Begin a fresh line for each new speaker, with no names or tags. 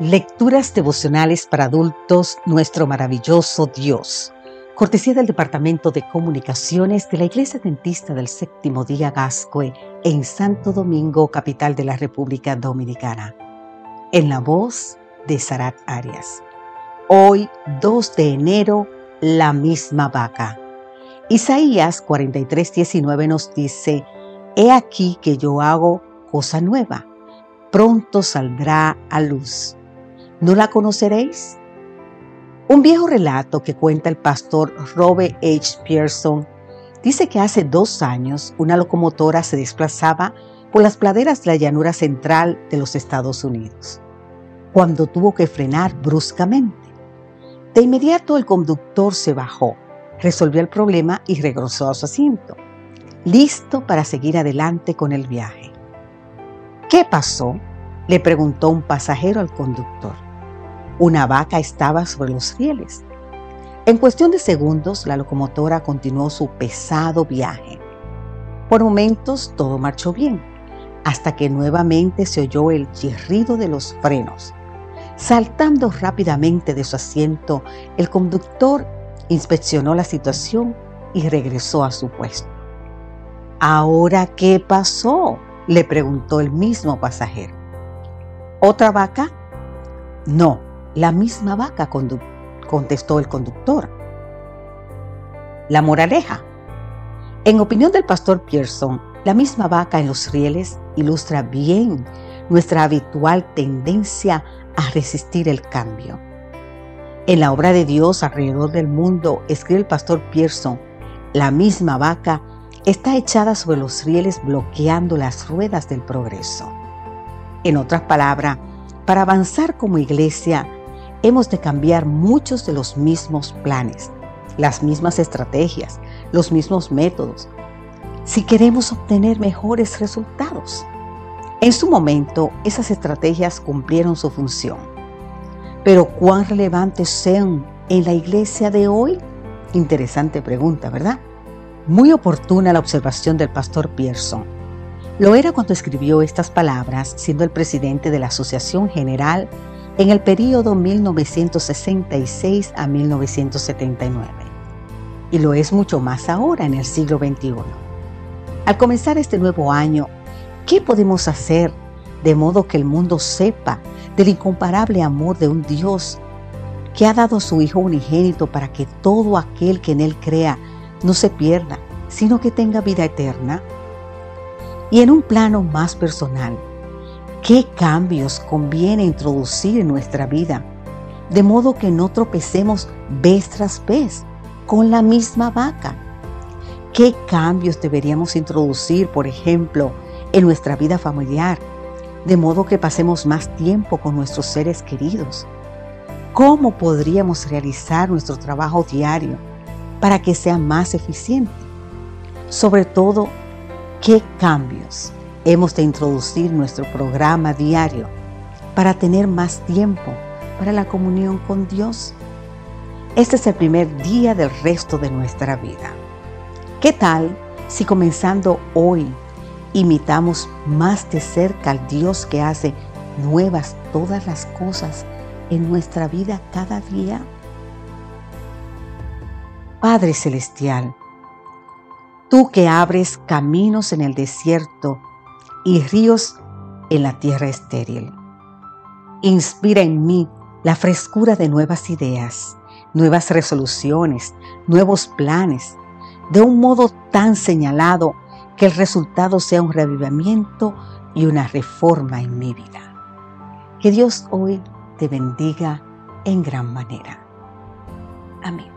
Lecturas devocionales para adultos, nuestro maravilloso Dios. Cortesía del Departamento de Comunicaciones de la Iglesia Dentista del Séptimo Día Gascue en Santo Domingo, capital de la República Dominicana. En la voz de Sarat Arias. Hoy, 2 de enero, la misma vaca. Isaías 43:19 nos dice, He aquí que yo hago cosa nueva, pronto saldrá a luz ¿No la conoceréis? Un viejo relato que cuenta el pastor Robert H. Pearson dice que hace dos años una locomotora se desplazaba por las praderas de la llanura central de los Estados Unidos, cuando tuvo que frenar bruscamente. De inmediato el conductor se bajó, resolvió el problema y regresó a su asiento, listo para seguir adelante con el viaje. ¿Qué pasó? le preguntó un pasajero al conductor. Una vaca estaba sobre los rieles. En cuestión de segundos, la locomotora continuó su pesado viaje. Por momentos todo marchó bien, hasta que nuevamente se oyó el chirrido de los frenos. Saltando rápidamente de su asiento, el conductor inspeccionó la situación y regresó a su puesto. ¿Ahora qué pasó? le preguntó el mismo pasajero. ¿Otra vaca? No, la misma vaca, contestó el conductor. La moraleja. En opinión del pastor Pearson, la misma vaca en los rieles ilustra bien nuestra habitual tendencia a resistir el cambio. En la obra de Dios alrededor del mundo, escribe el pastor Pearson, la misma vaca está echada sobre los rieles bloqueando las ruedas del progreso. En otras palabras, para avanzar como iglesia hemos de cambiar muchos de los mismos planes, las mismas estrategias, los mismos métodos, si queremos obtener mejores resultados. En su momento, esas estrategias cumplieron su función. Pero ¿cuán relevantes sean en la iglesia de hoy? Interesante pregunta, ¿verdad? Muy oportuna la observación del pastor Pearson. Lo era cuando escribió estas palabras siendo el presidente de la Asociación General en el período 1966 a 1979. Y lo es mucho más ahora en el siglo XXI. Al comenzar este nuevo año, ¿qué podemos hacer de modo que el mundo sepa del incomparable amor de un Dios que ha dado a su Hijo unigénito para que todo aquel que en Él crea no se pierda, sino que tenga vida eterna? Y en un plano más personal, ¿Qué cambios conviene introducir en nuestra vida? De modo que no tropecemos vez tras vez con la misma vaca. ¿Qué cambios deberíamos introducir, por ejemplo, en nuestra vida familiar? De modo que pasemos más tiempo con nuestros seres queridos. ¿Cómo podríamos realizar nuestro trabajo diario para que sea más eficiente? Sobre todo, ¿qué cambios Hemos de introducir nuestro programa diario para tener más tiempo para la comunión con Dios. Este es el primer día del resto de nuestra vida. ¿Qué tal si comenzando hoy imitamos más de cerca al Dios que hace nuevas todas las cosas en nuestra vida cada día? Padre Celestial, tú que abres caminos en el desierto, y ríos en la tierra estéril. Inspira en mí la frescura de nuevas ideas, nuevas resoluciones, nuevos planes, de un modo tan señalado que el resultado sea un revivimiento y una reforma en mi vida. Que Dios hoy te bendiga en gran manera. Amén.